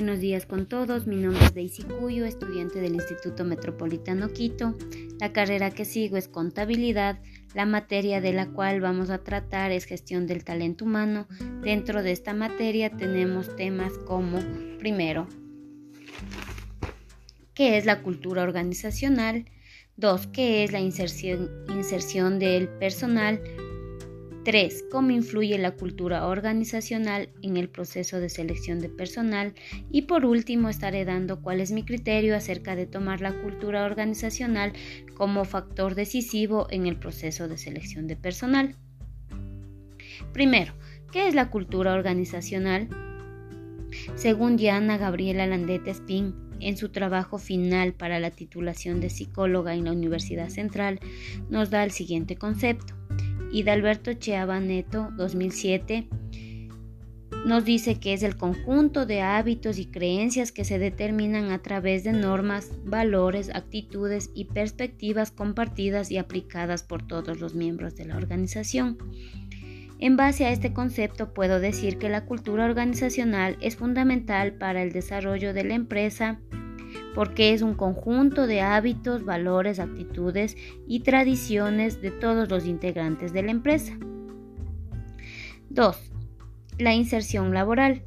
Buenos días con todos, mi nombre es Daisy Cuyo, estudiante del Instituto Metropolitano Quito. La carrera que sigo es contabilidad, la materia de la cual vamos a tratar es gestión del talento humano. Dentro de esta materia tenemos temas como, primero, ¿qué es la cultura organizacional? Dos, ¿qué es la inserción, inserción del personal? 3. Cómo influye la cultura organizacional en el proceso de selección de personal. Y por último, estaré dando cuál es mi criterio acerca de tomar la cultura organizacional como factor decisivo en el proceso de selección de personal. Primero, ¿qué es la cultura organizacional? Según Diana Gabriela Landete Spin, en su trabajo final para la titulación de psicóloga en la Universidad Central, nos da el siguiente concepto y de Alberto Cheaba Neto 2007 nos dice que es el conjunto de hábitos y creencias que se determinan a través de normas, valores, actitudes y perspectivas compartidas y aplicadas por todos los miembros de la organización. En base a este concepto puedo decir que la cultura organizacional es fundamental para el desarrollo de la empresa, porque es un conjunto de hábitos, valores, actitudes y tradiciones de todos los integrantes de la empresa. 2. La inserción laboral.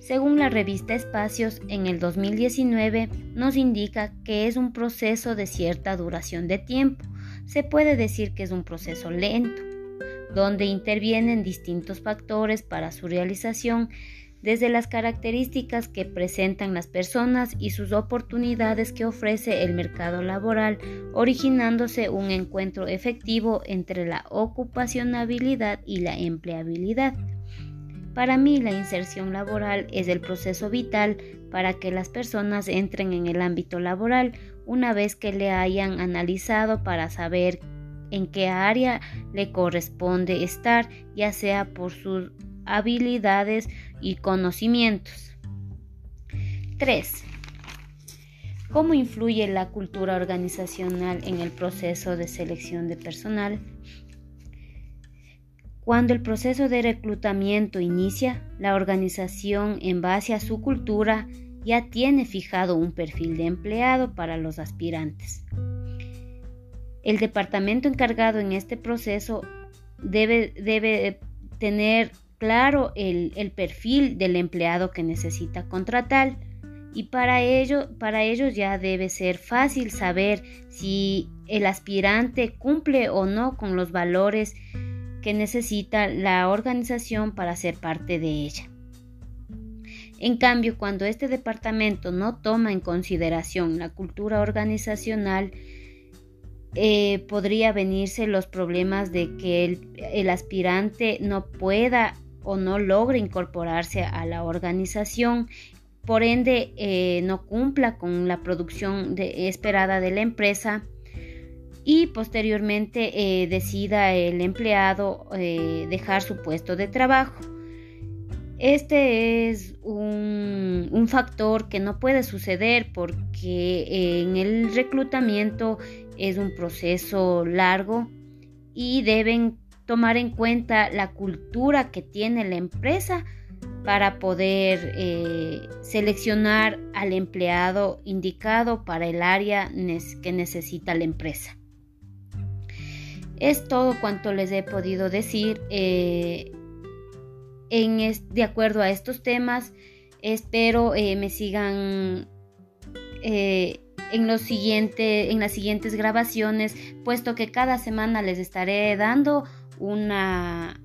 Según la revista Espacios, en el 2019 nos indica que es un proceso de cierta duración de tiempo. Se puede decir que es un proceso lento, donde intervienen distintos factores para su realización desde las características que presentan las personas y sus oportunidades que ofrece el mercado laboral, originándose un encuentro efectivo entre la ocupacionabilidad y la empleabilidad. Para mí la inserción laboral es el proceso vital para que las personas entren en el ámbito laboral una vez que le hayan analizado para saber en qué área le corresponde estar, ya sea por sus habilidades y conocimientos. 3. ¿Cómo influye la cultura organizacional en el proceso de selección de personal? Cuando el proceso de reclutamiento inicia, la organización en base a su cultura ya tiene fijado un perfil de empleado para los aspirantes. El departamento encargado en este proceso debe, debe tener claro el, perfil del empleado que necesita contratar y para ello para ya debe ser fácil saber si el aspirante cumple o no con los valores que necesita la organización para ser parte de ella. En cambio, cuando este departamento no toma en consideración la cultura organizacional, eh, podría venirse los problemas de que el, el aspirante no pueda o no logre incorporarse a la organización, por ende eh, no cumpla con la producción esperada de la empresa y posteriormente eh, decida el empleado eh, dejar su puesto de trabajo. Este es un, un, factor que no puede suceder porque en el reclutamiento es un proceso largo y deben tomar en cuenta la cultura que tiene la empresa para poder eh, seleccionar al empleado indicado para el área que necesita la empresa. Es todo cuanto les he podido decir eh, en de acuerdo a estos temas. Espero eh, me sigan en, los en las siguientes grabaciones, puesto que cada semana les estaré dando una,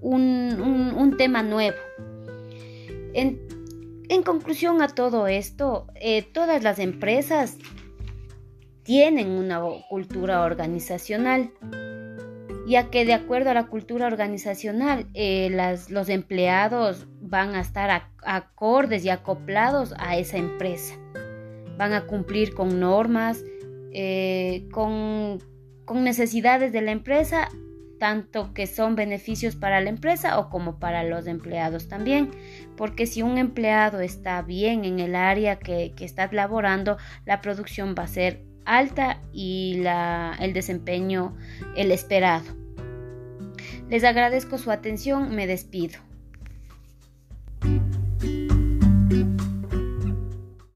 un, tema nuevo. En, conclusión a todo esto, eh, todas las empresas tienen una cultura organizacional, ya que de acuerdo a la cultura organizacional, eh, los empleados van a estar acordes y acoplados a esa empresa. Van a cumplir con normas, eh, con, con necesidades de la empresa tanto que son beneficios para la empresa o como para los empleados también, porque si un empleado está bien en el área que, está laborando, la producción va a ser alta y el desempeño el esperado. Les agradezco su atención, me despido.